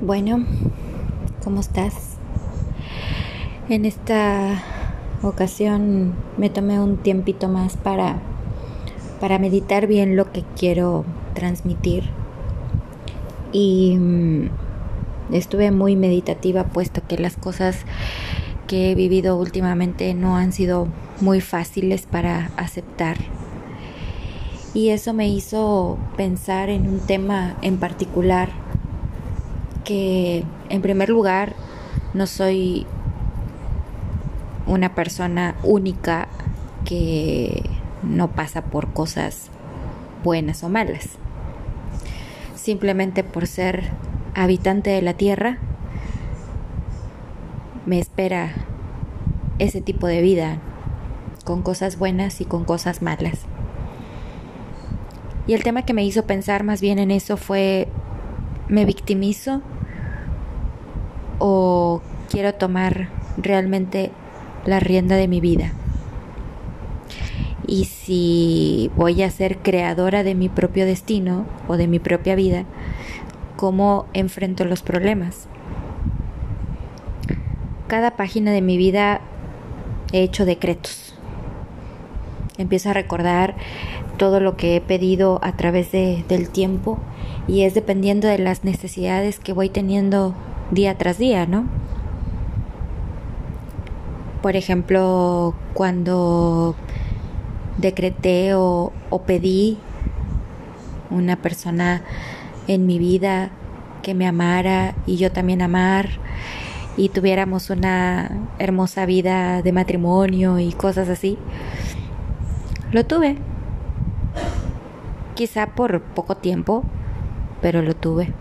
Bueno, ¿cómo estás? En esta ocasión me tomé un tiempito más para, para meditar bien lo que quiero transmitir. Y mm, estuve muy meditativa puesto que las cosas que he vivido últimamente no han sido muy fáciles para aceptar. Y eso me hizo pensar en un tema en particular que en primer lugar no soy una persona única que no pasa por cosas buenas o malas. Simplemente por ser habitante de la Tierra, me espera ese tipo de vida, con cosas buenas y con cosas malas. Y el tema que me hizo pensar más bien en eso fue, ¿me victimizo o quiero tomar realmente la rienda de mi vida. Y si voy a ser creadora de mi propio destino o de mi propia vida, ¿cómo enfrento los problemas? Cada página de mi vida he hecho decretos. Empiezo a recordar todo lo que he pedido a través de, del tiempo y es dependiendo de las necesidades que voy teniendo día tras día, ¿no? Por ejemplo, cuando decreté o, pedí una persona en mi vida que me amara y yo también amar y tuviéramos una hermosa vida de matrimonio y cosas así. Lo tuve. Quizá por poco tiempo, pero lo tuve.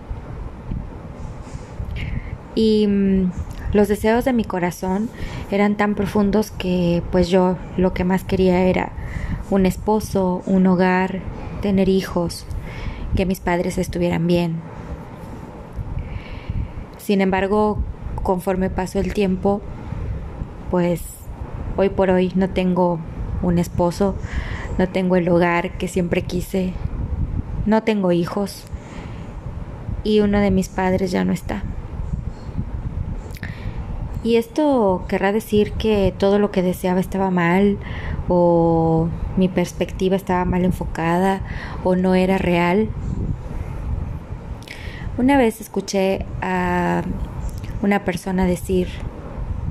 Y mm, los deseos de mi corazón eran tan profundos que pues yo lo que más quería era un esposo, un hogar, tener hijos, que mis padres estuvieran bien. Sin embargo, conforme pasó el tiempo, pues hoy por hoy no tengo un esposo, no tengo el hogar que siempre quise, no tengo hijos y uno de mis padres ya no está. Y esto querrá decir que todo lo que deseaba estaba mal o mi perspectiva estaba mal enfocada o no era real. Una vez escuché a una persona decir,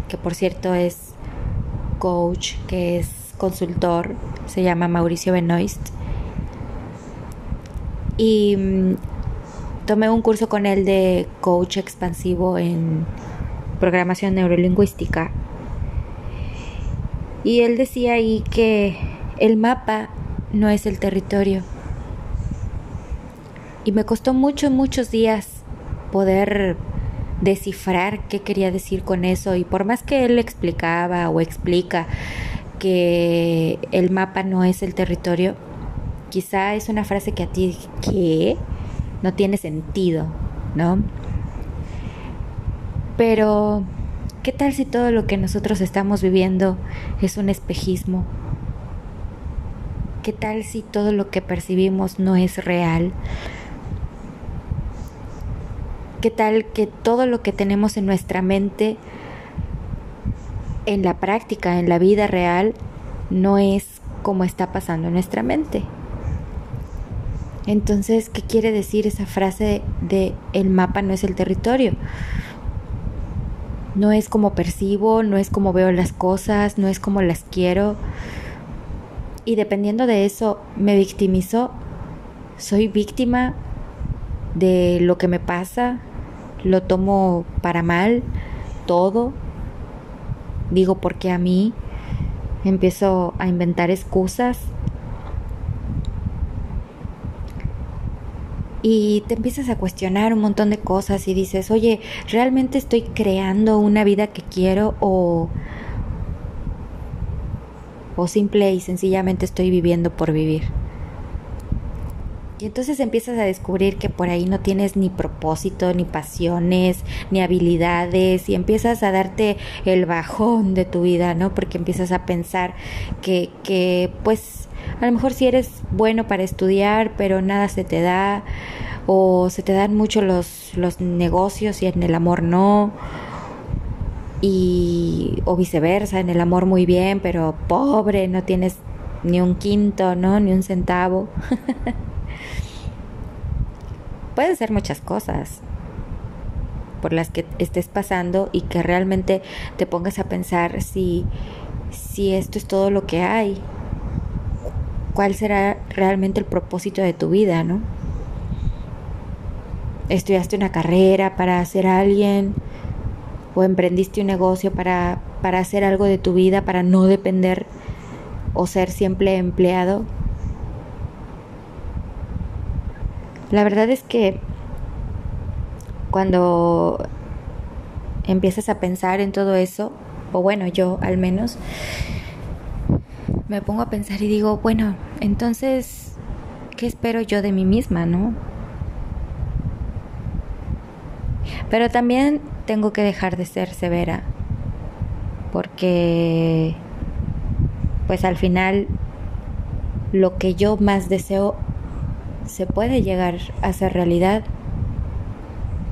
que por cierto es coach, que es consultor, se llama Mauricio Benoist, y mm, tomé un curso con él de coach expansivo en programación neurolingüística. Y él decía ahí que el mapa no es el territorio. Y me costó muchos, muchos días poder descifrar qué quería decir con eso. Y por más que él explicaba o explica que el mapa no es el territorio, quizá es una frase que a ti que no tiene sentido, ¿no? Pero, ¿qué tal si todo lo que nosotros estamos viviendo es un espejismo? ¿Qué tal si todo lo que percibimos no es real? ¿Qué tal que todo lo que tenemos en nuestra mente, en la práctica, en la vida real, no es como está pasando en nuestra mente? Entonces, ¿qué quiere decir esa frase de el mapa no es el territorio? No es como percibo, no es como veo las cosas, no es como las quiero. Y dependiendo de eso, me victimizo. Soy víctima de lo que me pasa. Lo tomo para mal, todo. Digo, porque a mí empiezo a inventar excusas y te empiezas a cuestionar un montón de cosas y dices, oye, ¿realmente estoy creando una vida que quiero o, o simple y sencillamente estoy viviendo por vivir? Y entonces empiezas a descubrir que por ahí no tienes ni propósito, ni pasiones, ni habilidades, y empiezas a darte el bajón de tu vida, ¿no? Porque empiezas a pensar que, que pues a lo mejor si eres bueno para estudiar, pero nada se te da, o se te dan mucho los, los negocios y en el amor no, y, o viceversa, en el amor muy bien, pero pobre, no tienes ni un quinto, ¿no? Ni un centavo. Pueden ser muchas cosas por las que estés pasando y que realmente te pongas a pensar si, si esto es todo lo que hay. ¿Cuál será realmente el propósito de tu vida, no? ¿Estudiaste una carrera para ser alguien? ¿O emprendiste un negocio para, para hacer algo de tu vida, para no depender o ser siempre empleado? La verdad es que cuando empiezas a pensar en todo eso, o bueno, yo al menos, me pongo a pensar y digo, bueno, entonces, ¿qué espero yo de mí misma, no? Pero también tengo que dejar de ser severa, porque pues al final lo que yo más deseo se puede llegar a ser realidad.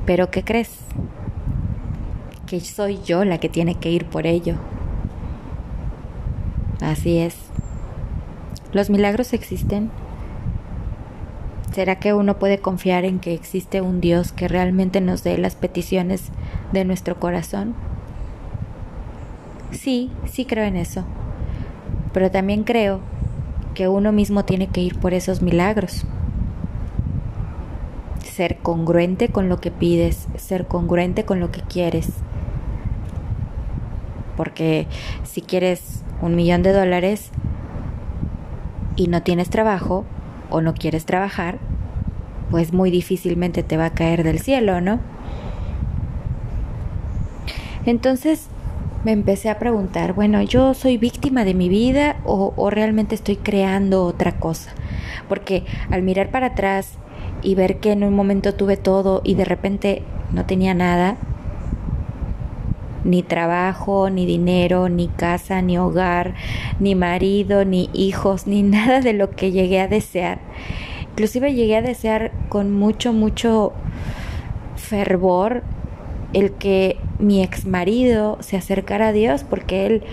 Pero ¿qué crees? Que soy yo la que tiene que ir por ello. Así es. ¿Los milagros existen? ¿Será que uno puede confiar en que existe un Dios que realmente nos dé las peticiones de nuestro corazón? Sí, sí creo en eso. Pero también creo que uno mismo tiene que ir por esos milagros ser congruente con lo que pides, ser congruente con lo que quieres. Porque si quieres un millón de dólares y no tienes trabajo o no quieres trabajar, pues muy difícilmente te va a caer del cielo, ¿no? Entonces me empecé a preguntar, bueno, ¿yo soy víctima de mi vida o, o realmente estoy creando otra cosa? Porque al mirar para atrás y ver que en un momento tuve todo y de repente no tenía nada, ni trabajo, ni dinero, ni casa, ni hogar, ni marido, ni hijos, ni nada de lo que llegué a desear. Inclusive llegué a desear con mucho, mucho fervor el que mi ex marido se acercara a Dios porque él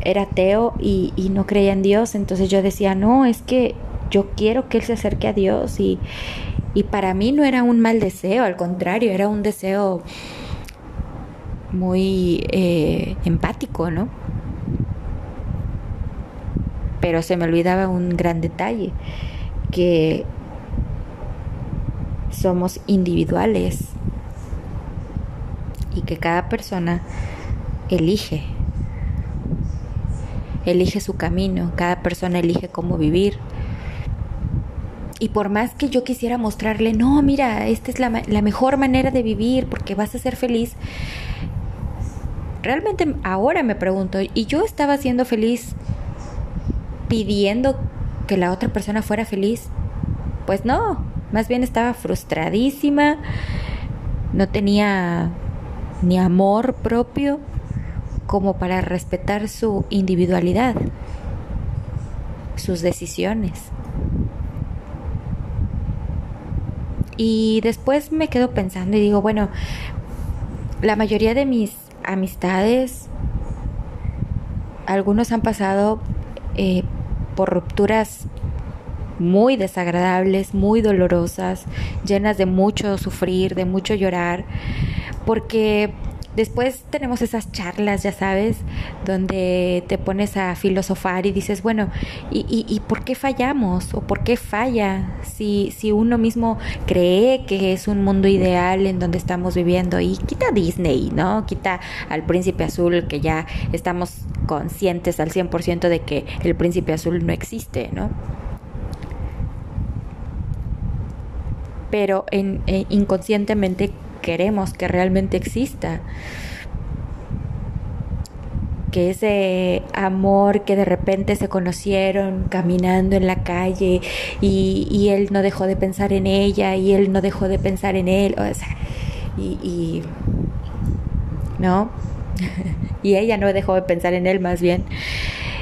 era ateo y, y no creía en Dios. Entonces yo decía, no, es que yo quiero que él se acerque a Dios y, y para mí no era un mal deseo, al contrario, era un deseo muy eh, empático, ¿no? Pero se me olvidaba un gran detalle, que somos individuales y que cada persona elige, elige su camino, cada persona elige cómo vivir y por más que yo quisiera mostrarle, no, mira, esta es la, la mejor manera de vivir porque vas a ser feliz, realmente ahora me pregunto, ¿y yo estaba siendo feliz pidiendo que la otra persona fuera feliz? Pues no, más bien estaba frustradísima, no tenía ni amor propio como para respetar su individualidad, sus decisiones. Y después me quedo pensando y digo, bueno, la mayoría de mis amistades, algunos han pasado eh, por rupturas muy desagradables, muy dolorosas, llenas de mucho sufrir, de mucho llorar, porque Después tenemos esas charlas, ya sabes, donde te pones a filosofar y dices, bueno, ¿y, y, por qué fallamos? ¿O por qué falla? Si, si uno mismo cree que es un mundo ideal en donde estamos viviendo y quita Disney, ¿no? Quita al príncipe azul que ya estamos conscientes al 100% de que el príncipe azul no existe, ¿no? Pero eh, inconscientemente queremos que realmente exista. Que ese amor que de repente se conocieron caminando en la calle y, él no dejó de pensar en ella y él no dejó de pensar en él, o sea, y, ¿no? y ella no dejó de pensar en él más bien.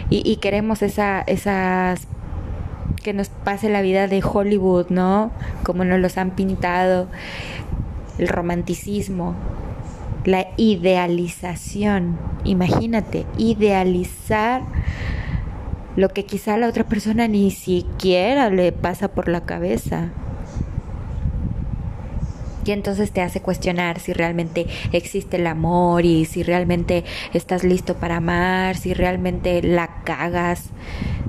Y, queremos esa, esas que nos pase la vida de Hollywood, ¿no? Como nos los han pintado, el romanticismo, la idealización. Imagínate, idealizar lo que quizá a la otra persona ni siquiera le pasa por la cabeza. Y entonces te hace cuestionar si realmente existe el amor y si realmente estás listo para amar, si realmente la cagas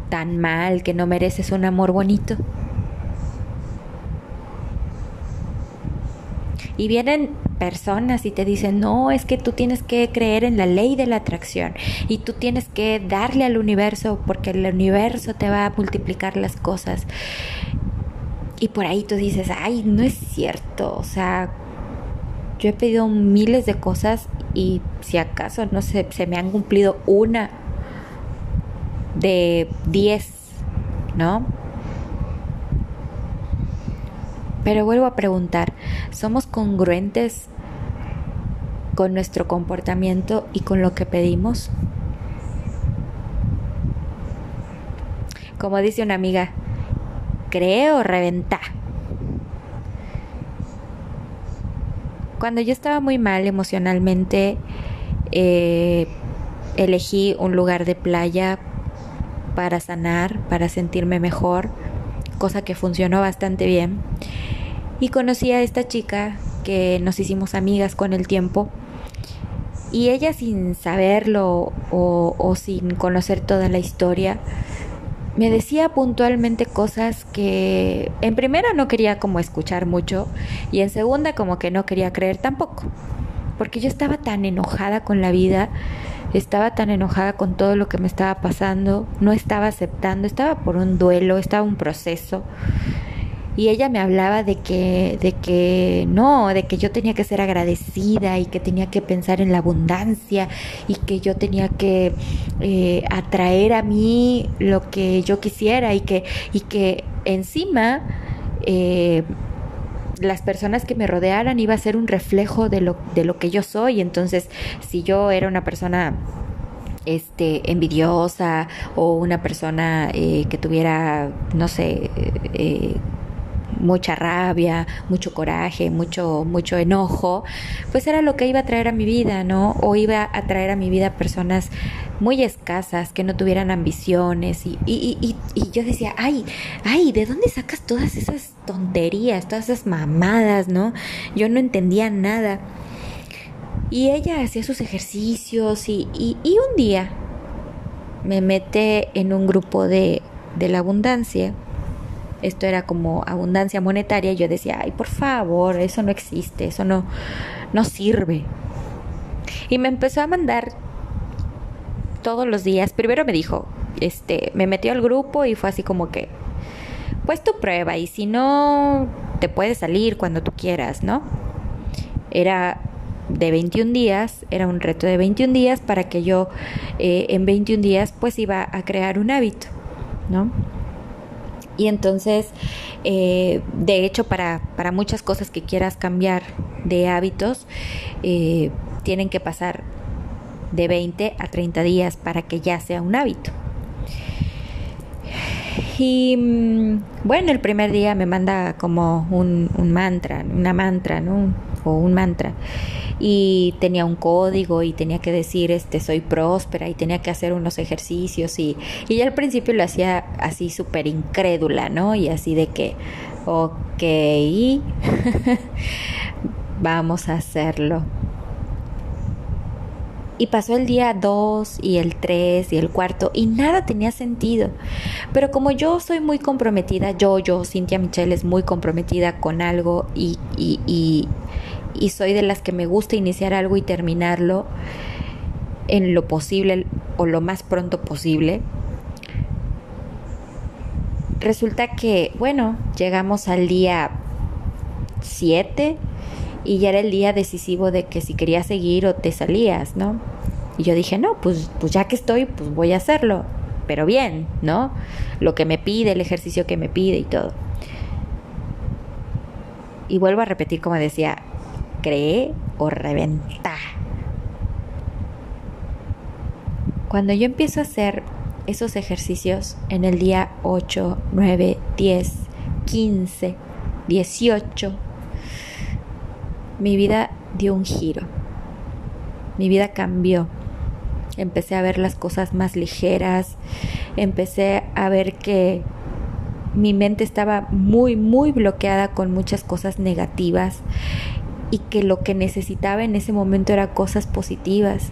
tan mal que no mereces un amor bonito. Y vienen personas y te dicen, no, es que tú tienes que creer en la ley de la atracción y tú tienes que darle al universo porque el universo te va a multiplicar las cosas. Y por ahí tú dices, ay, no es cierto, o sea, yo he pedido miles de cosas y si acaso no sé, se me han cumplido una de diez, ¿no? Pero vuelvo a preguntar, ¿somos congruentes con nuestro comportamiento y con lo que pedimos? Como dice una amiga, cree o reventa. Cuando yo estaba muy mal emocionalmente, eh, elegí un lugar de playa para sanar, para sentirme mejor, cosa que funcionó bastante bien y conocí a esta chica que nos hicimos amigas con el tiempo. Y ella sin saberlo o, sin conocer toda la historia me decía puntualmente cosas que en primera no quería como escuchar mucho y en segunda como que no quería creer tampoco. Porque yo estaba tan enojada con la vida estaba tan enojada con todo lo que me estaba pasando, no estaba aceptando, estaba por un duelo, estaba un proceso y ella me hablaba de que, de que no, de que yo tenía que ser agradecida y que tenía que pensar en la abundancia y que yo tenía que eh, atraer a mí lo que yo quisiera y que, y que encima eh, las personas que me rodearan iba a ser un reflejo de lo, de lo que yo soy. Entonces, si yo era una persona este envidiosa o una persona eh, que tuviera no sé eh, mucha rabia, mucho coraje, mucho, mucho enojo, pues era lo que iba a traer a mi vida, ¿no? O iba a traer a mi vida personas muy escasas, que no tuvieran ambiciones y, y, y, y yo decía, ay, ay, ¿de dónde sacas todas esas tonterías, todas esas mamadas, ¿no? Yo no entendía nada. Y ella hacía sus ejercicios y, y, y un día me mete en un grupo de, de la abundancia esto era como abundancia monetaria, yo decía, ay, por favor, eso no existe, eso no, no sirve. Y me empezó a mandar todos los días. Primero me dijo, este, me metió al grupo y fue así como que, pues tu prueba y si no, te puedes salir cuando tú quieras, ¿no? Era de 21 días, era un reto de 21 días para que yo eh, en 21 días pues iba a crear un hábito, ¿no? Y entonces, eh, de hecho, para, para, muchas cosas que quieras cambiar de hábitos, eh, tienen que pasar de 20 a 30 días para que ya sea un hábito. Y mm, bueno, el primer día me manda como un, un mantra, una mantra, ¿no? Un mantra y tenía un código y tenía que decir este soy próspera y tenía que hacer unos ejercicios y, y al principio lo hacía así súper incrédula, ¿no? Y así de que, ok, vamos a hacerlo. Y pasó el día 2 y el 3 y el cuarto y nada tenía sentido. Pero como yo soy muy comprometida, yo, yo, Cintia Michelle es muy comprometida con algo y, y, y soy de las que me gusta iniciar algo y terminarlo en lo posible o lo más pronto posible. Resulta que, bueno, llegamos al día 7 y ya era el día decisivo de que si querías seguir o te salías, ¿no? Y yo dije, no, pues, pues ya que estoy, pues voy a hacerlo, pero bien, ¿no? Lo que me pide, el ejercicio que me pide y todo. Y vuelvo a repetir como decía, cree o reventa. Cuando yo empiezo a hacer esos ejercicios en el día 8, 9, 10, 15, 18, mi vida dio un giro. Mi vida cambió. Empecé a ver las cosas más ligeras. Empecé a ver que mi mente estaba muy, muy bloqueada con muchas cosas negativas y que lo que necesitaba en ese momento era cosas positivas.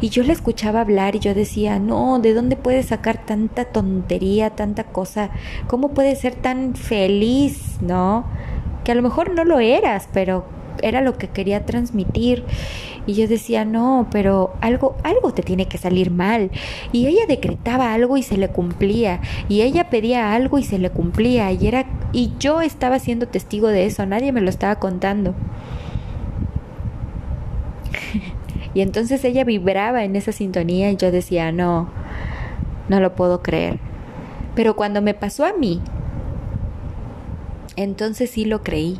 Y yo le escuchaba hablar y yo decía, no, ¿de dónde puedes sacar tanta tontería, tanta cosa? ¿Cómo puedes ser tan feliz, no? Que a lo mejor no lo eras, pero era lo que quería transmitir. Y yo decía, no, pero algo, algo te tiene que salir mal. Y ella decretaba algo y se le cumplía. Y ella pedía algo y se le cumplía. Y era, y yo estaba siendo testigo de eso, nadie me lo estaba contando. Y entonces ella vibraba en esa sintonía y yo decía, no, no lo puedo creer. Pero cuando me pasó a mí, entonces sí lo creí.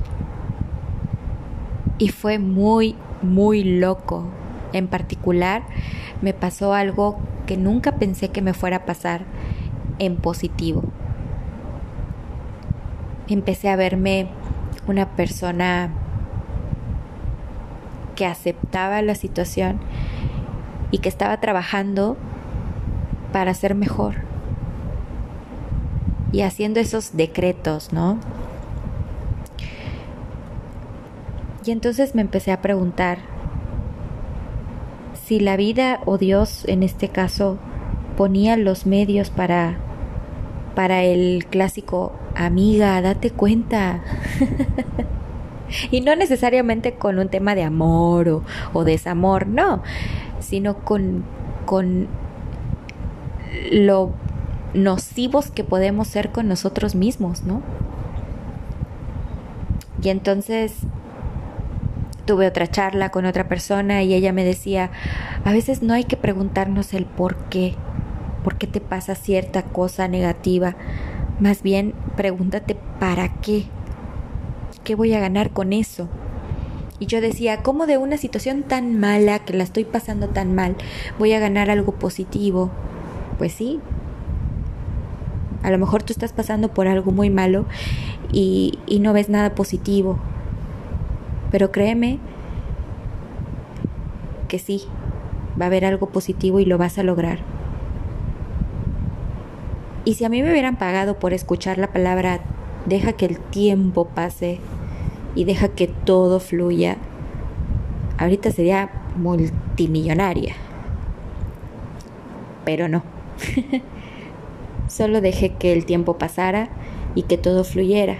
Y fue muy, muy loco. En particular, me pasó algo que nunca pensé que me fuera a pasar en positivo. Empecé a verme una persona que aceptaba la situación y que estaba trabajando para ser mejor. Y haciendo esos decretos, ¿no? Y entonces me empecé a preguntar si la vida o Dios en este caso ponía los medios para para el clásico amiga, date cuenta. y no necesariamente con un tema de amor o, o desamor, no, sino con, con lo nocivos que podemos ser con nosotros mismos, ¿no? Y entonces tuve otra charla con otra persona y ella me decía, a veces no hay que preguntarnos el por qué, por qué te pasa cierta cosa negativa, más bien pregúntate para qué, qué voy a ganar con eso. Y yo decía, ¿cómo de una situación tan mala, que la estoy pasando tan mal, voy a ganar algo positivo? Pues sí. A lo mejor tú estás pasando por algo muy malo y, y no ves nada positivo, pero créeme que sí, va a haber algo positivo y lo vas a lograr. Y si a mí me hubieran pagado por escuchar la palabra, deja que el tiempo pase y deja que todo fluya, ahorita sería multimillonaria. Pero no. Solo dejé que el tiempo pasara y que todo fluyera.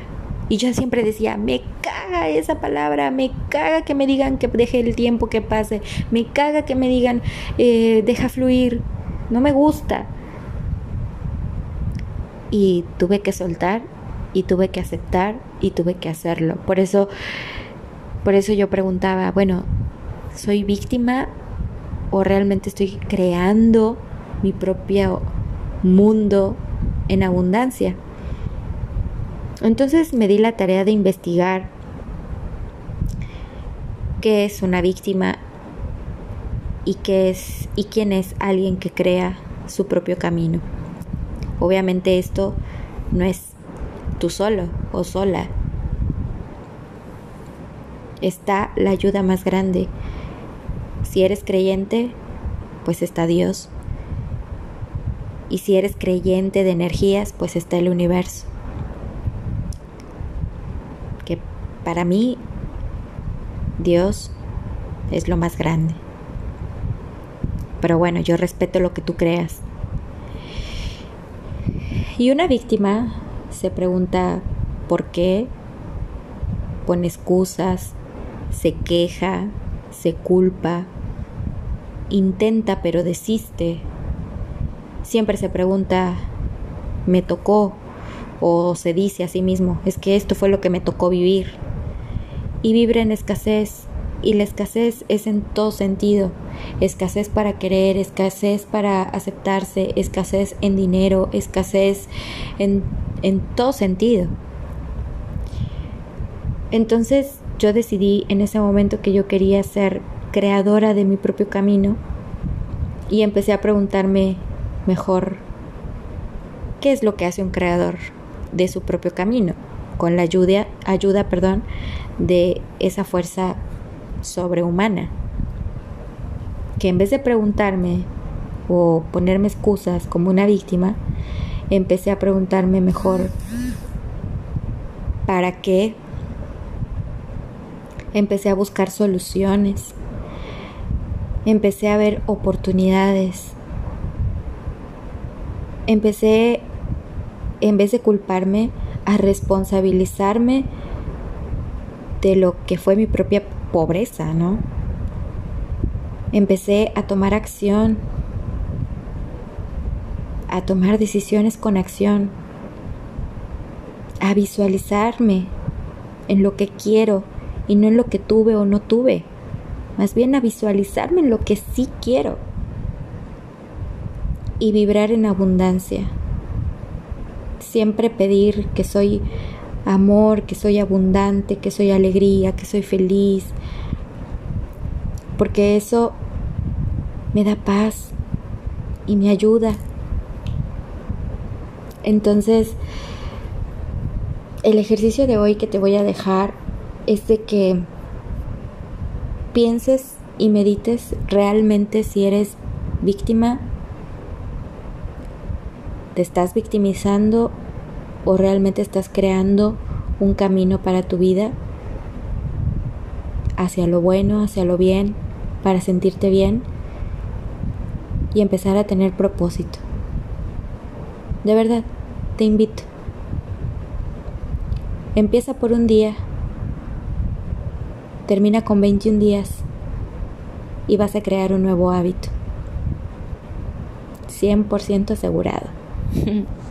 Y yo siempre decía, me caga esa palabra, me caga que me digan que deje el tiempo que pase, me caga que me digan, eh, deja fluir, no me gusta. Y tuve que soltar y tuve que aceptar y tuve que hacerlo. Por eso, por eso yo preguntaba, bueno, ¿soy víctima o realmente estoy creando mi propio mundo en abundancia? Entonces me di la tarea de investigar qué es una víctima y qué es y quién es alguien que crea su propio camino. Obviamente esto no es tú solo o sola. Está la ayuda más grande. Si eres creyente, pues está Dios. Y si eres creyente de energías, pues está el universo. Para mí, Dios es lo más grande. Pero bueno, yo respeto lo que tú creas. Y una víctima se pregunta por qué, pone excusas, se queja, se culpa, intenta pero desiste. Siempre se pregunta, me tocó, o se dice a sí mismo, es que esto fue lo que me tocó vivir y vibra en escasez. Y la escasez es en todo sentido. Escasez para querer, escasez para aceptarse, escasez en dinero, escasez en, en todo sentido. Entonces yo decidí en ese momento que yo quería ser creadora de mi propio camino y empecé a preguntarme mejor ¿Qué es lo que hace un creador de su propio camino? Con la ayuda, ayuda perdón, de esa fuerza sobrehumana. Que en vez de preguntarme o ponerme excusas como una víctima, empecé a preguntarme mejor, ¿para qué? Empecé a buscar soluciones, empecé a ver oportunidades, empecé, en vez de culparme, a responsabilizarme de lo que fue mi propia pobreza, ¿no? Empecé a tomar acción a tomar decisiones con acción, a visualizarme en lo que quiero y no en lo que tuve o no tuve, más bien a visualizarme en lo que sí quiero y vibrar en abundancia. Siempre pedir que soy amor, que soy abundante, que soy alegría, que soy feliz, porque eso me da paz y me ayuda entonces, el ejercicio de hoy que te voy a dejar es de que pienses y medites realmente si eres víctima, te estás victimizando o realmente estás creando un camino para tu vida hacia lo bueno, hacia lo bien, para sentirte bien y empezar a tener propósito. De verdad, te invito. Empieza por un día, termina con 21 días y vas a crear un nuevo hábito. 100% asegurado.